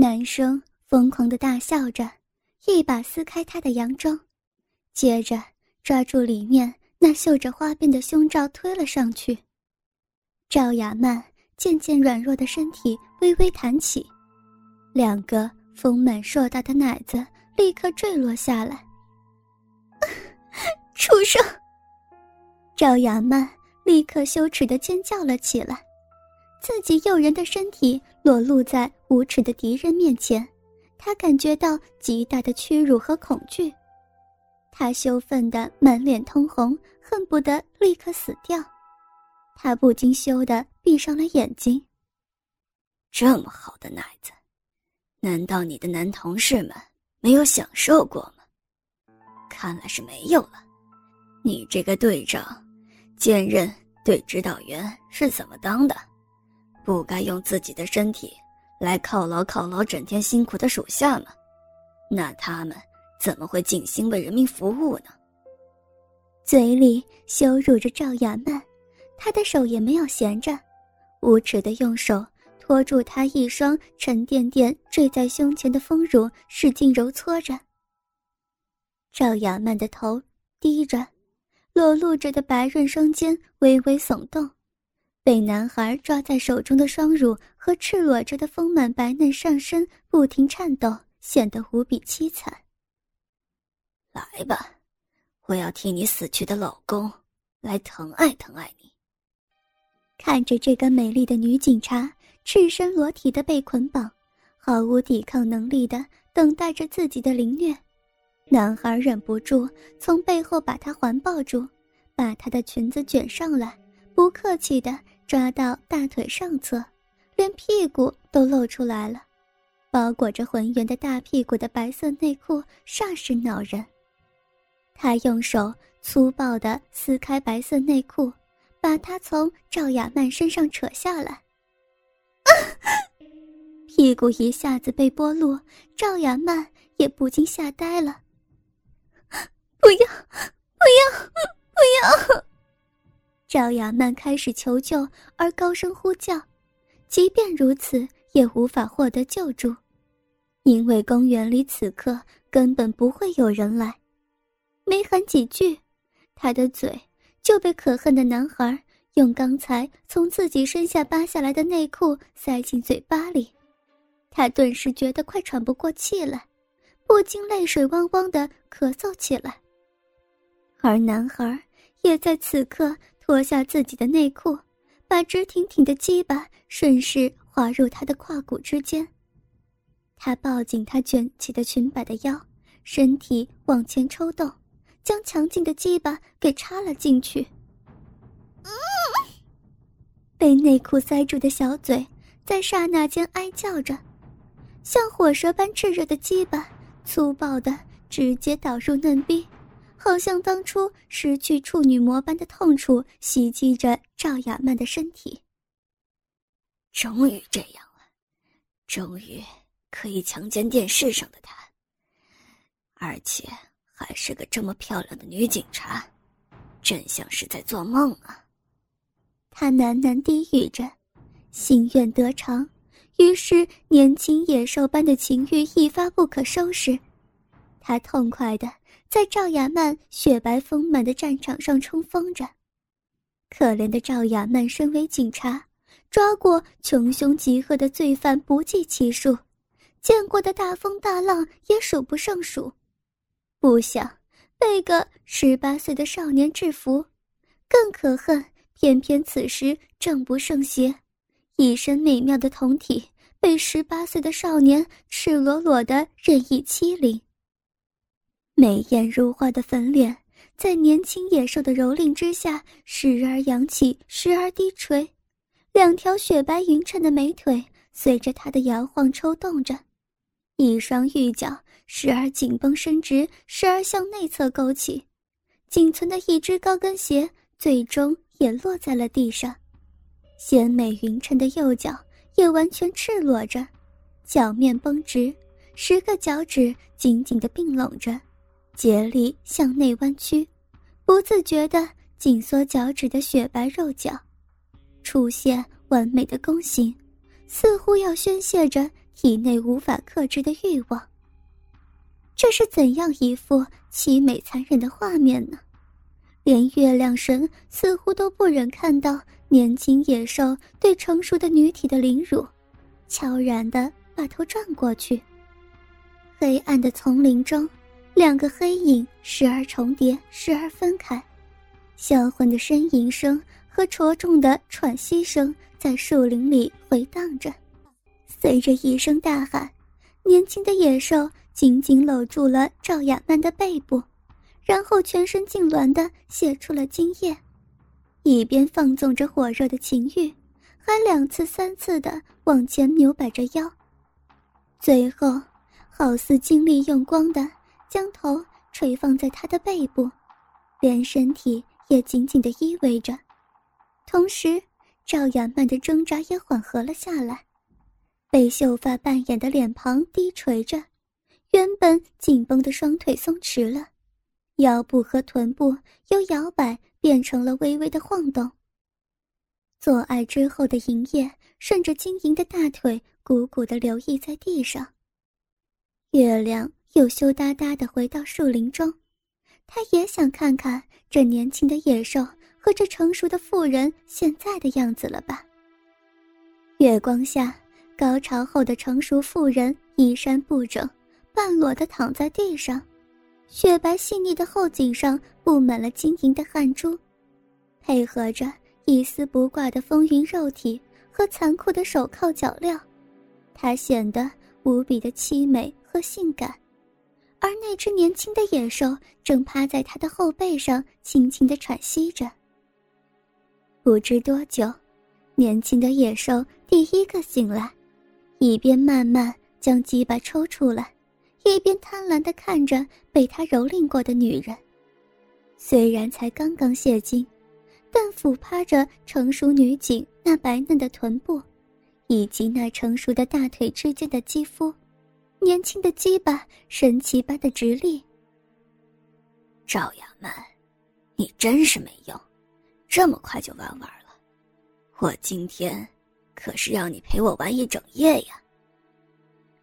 男生疯狂的大笑着，一把撕开她的洋装，接着抓住里面那绣着花边的胸罩推了上去。赵雅曼渐渐软弱的身体微微弹起，两个丰满硕大的奶子立刻坠落下来。畜生！赵雅曼立刻羞耻的尖叫了起来，自己诱人的身体裸露在无耻的敌人面前，他感觉到极大的屈辱和恐惧，他羞愤的满脸通红，恨不得立刻死掉。他不禁羞得闭上了眼睛。这么好的奶子，难道你的男同事们没有享受过吗？看来是没有了。你这个队长，兼任队指导员是怎么当的？不该用自己的身体来犒劳犒劳整天辛苦的属下吗？那他们怎么会尽心为人民服务呢？嘴里羞辱着赵雅曼，他的手也没有闲着，无耻的用手托住她一双沉甸甸坠在胸前的丰乳，使劲揉搓着。赵雅曼的头低着。裸露着的白润双肩微微耸动，被男孩抓在手中的双乳和赤裸着的丰满白嫩上身不停颤抖，显得无比凄惨。来吧，我要替你死去的老公来疼爱疼爱你。看着这个美丽的女警察赤身裸体的被捆绑，毫无抵抗能力的等待着自己的凌虐。男孩忍不住从背后把她环抱住，把她的裙子卷上来，不客气的抓到大腿上侧，连屁股都露出来了。包裹着浑圆的大屁股的白色内裤煞是恼人。他用手粗暴地撕开白色内裤，把它从赵雅曼身上扯下来。屁股一下子被剥落，赵雅曼也不禁吓呆了。不要，不要，不要！赵雅曼开始求救，而高声呼叫。即便如此，也无法获得救助，因为公园里此刻根本不会有人来。没喊几句，他的嘴就被可恨的男孩用刚才从自己身下扒下来的内裤塞进嘴巴里。他顿时觉得快喘不过气来，不禁泪水汪汪的咳嗽起来。而男孩也在此刻脱下自己的内裤，把直挺挺的鸡巴顺势滑入她的胯骨之间。他抱紧她卷起的裙摆的腰，身体往前抽动，将强劲的鸡巴给插了进去。被内裤塞住的小嘴在刹那间哀叫着，像火舌般炽热的鸡巴，粗暴的直接导入嫩冰。好像当初失去处女膜般的痛楚袭击着赵雅曼的身体。终于这样了，终于可以强奸电视上的她，而且还是个这么漂亮的女警察，真像是在做梦啊！他喃喃低语着，心愿得偿，于是年轻野兽般的情欲一发不可收拾，他痛快的。在赵雅曼雪白丰满的战场上冲锋着，可怜的赵雅曼身为警察，抓过穷凶极恶的罪犯不计其数，见过的大风大浪也数不胜数，不想被个十八岁的少年制服，更可恨，偏偏此时正不胜邪，一身美妙的酮体被十八岁的少年赤裸裸的任意欺凌。美艳如花的粉脸，在年轻野兽的蹂躏之下，时而扬起，时而低垂，两条雪白匀称的美腿随着他的摇晃抽动着，一双玉脚时而紧绷伸直，时而向内侧勾起，仅存的一只高跟鞋最终也落在了地上，鲜美匀称的右脚也完全赤裸着，脚面绷直，十个脚趾紧紧地并拢着。竭力向内弯曲，不自觉地紧缩脚趾的雪白肉脚，出现完美的弓形，似乎要宣泄着体内无法克制的欲望。这是怎样一幅凄美残忍的画面呢？连月亮神似乎都不忍看到年轻野兽对成熟的女体的凌辱，悄然的把头转过去。黑暗的丛林中，两个黑影时而重叠，时而分开，销魂的呻吟声和戳重的喘息声在树林里回荡着。随着一声大喊，年轻的野兽。紧紧搂住了赵雅曼的背部，然后全身痉挛的泄出了精液，一边放纵着火热的情欲，还两次三次的往前扭摆着腰，最后好似精力用光的将头垂放在他的背部，连身体也紧紧的依偎着，同时赵雅曼的挣扎也缓和了下来，被秀发扮演的脸庞低垂着。原本紧绷的双腿松弛了，腰部和臀部由摇摆变成了微微的晃动。做爱之后的营液顺着晶莹的大腿鼓鼓的流溢在地上。月亮又羞答答的回到树林中，他也想看看这年轻的野兽和这成熟的妇人现在的样子了吧。月光下，高潮后的成熟妇人衣衫不整。半裸的躺在地上，雪白细腻的后颈上布满了晶莹的汗珠，配合着一丝不挂的丰腴肉体和残酷的手铐脚镣，她显得无比的凄美和性感。而那只年轻的野兽正趴在她的后背上，轻轻的喘息着。不知多久，年轻的野兽第一个醒来，一边慢慢将鸡巴抽出来。一边贪婪地看着被他蹂躏过的女人，虽然才刚刚泄精，但俯趴着成熟女警那白嫩的臀部，以及那成熟的大腿之间的肌肤，年轻的鸡巴神奇般的直立。赵雅曼，你真是没用，这么快就玩完了，我今天可是让你陪我玩一整夜呀。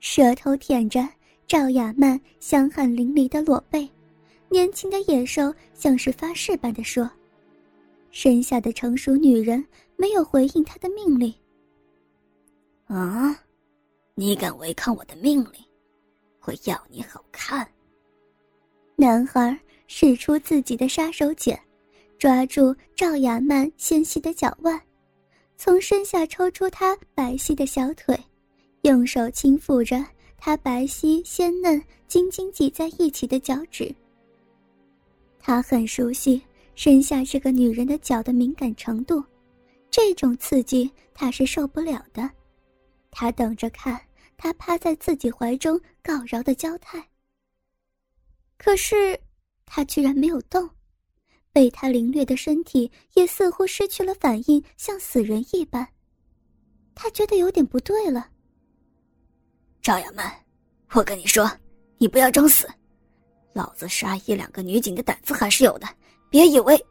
舌头舔着。赵雅曼香汗淋漓的裸背，年轻的野兽像是发誓般的说：“身下的成熟女人没有回应他的命令。”啊，你敢违抗我的命令，我要你好看！男孩使出自己的杀手锏，抓住赵雅曼纤细的脚腕，从身下抽出她白皙的小腿，用手轻抚着。他白皙鲜嫩、紧紧挤在一起的脚趾。他很熟悉身下这个女人的脚的敏感程度，这种刺激他是受不了的。他等着看他趴在自己怀中告饶的娇态。可是，他居然没有动，被他凌虐的身体也似乎失去了反应，像死人一般。他觉得有点不对了。赵雅曼，我跟你说，你不要装死，老子杀一两个女警的胆子还是有的，别以为。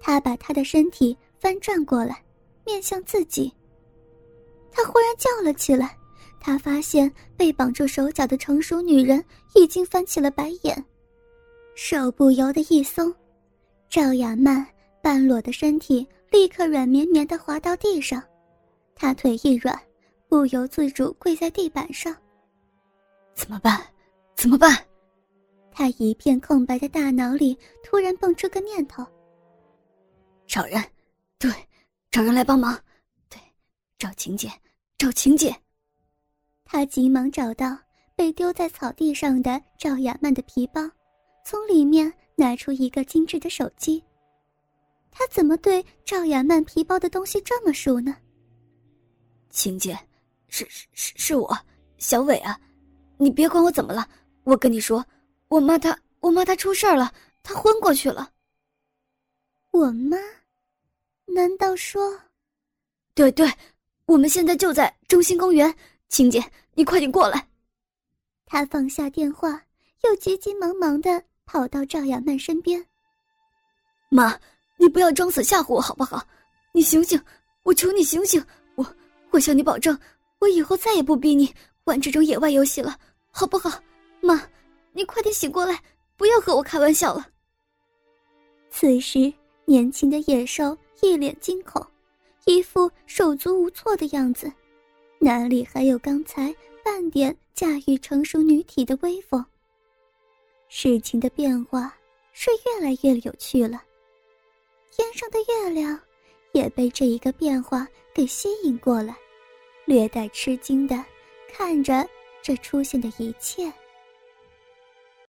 他把他的身体翻转过来，面向自己。他忽然叫了起来，他发现被绑住手脚的成熟女人已经翻起了白眼，手不由得一松，赵雅曼半裸的身体立刻软绵绵的滑到地上，他腿一软。不由自主跪在地板上。怎么办？怎么办？他一片空白的大脑里突然蹦出个念头：找人，对，找人来帮忙，对，找请柬，找请柬。他急忙找到被丢在草地上的赵雅曼的皮包，从里面拿出一个精致的手机。他怎么对赵雅曼皮包的东西这么熟呢？请柬。是是是是我，小伟啊，你别管我怎么了。我跟你说，我妈她，我妈她出事了，她昏过去了。我妈？难道说？对对，我们现在就在中心公园，晴姐，你快点过来。他放下电话，又急急忙忙的跑到赵亚曼身边。妈，你不要装死吓唬我好不好？你醒醒，我求你醒醒，我我向你保证。我以后再也不逼你玩这种野外游戏了，好不好？妈，你快点醒过来，不要和我开玩笑了。此时，年轻的野兽一脸惊恐，一副手足无措的样子，哪里还有刚才半点驾驭成熟女体的威风？事情的变化是越来越有趣了，天上的月亮也被这一个变化给吸引过来，略带吃惊的看着这出现的一切。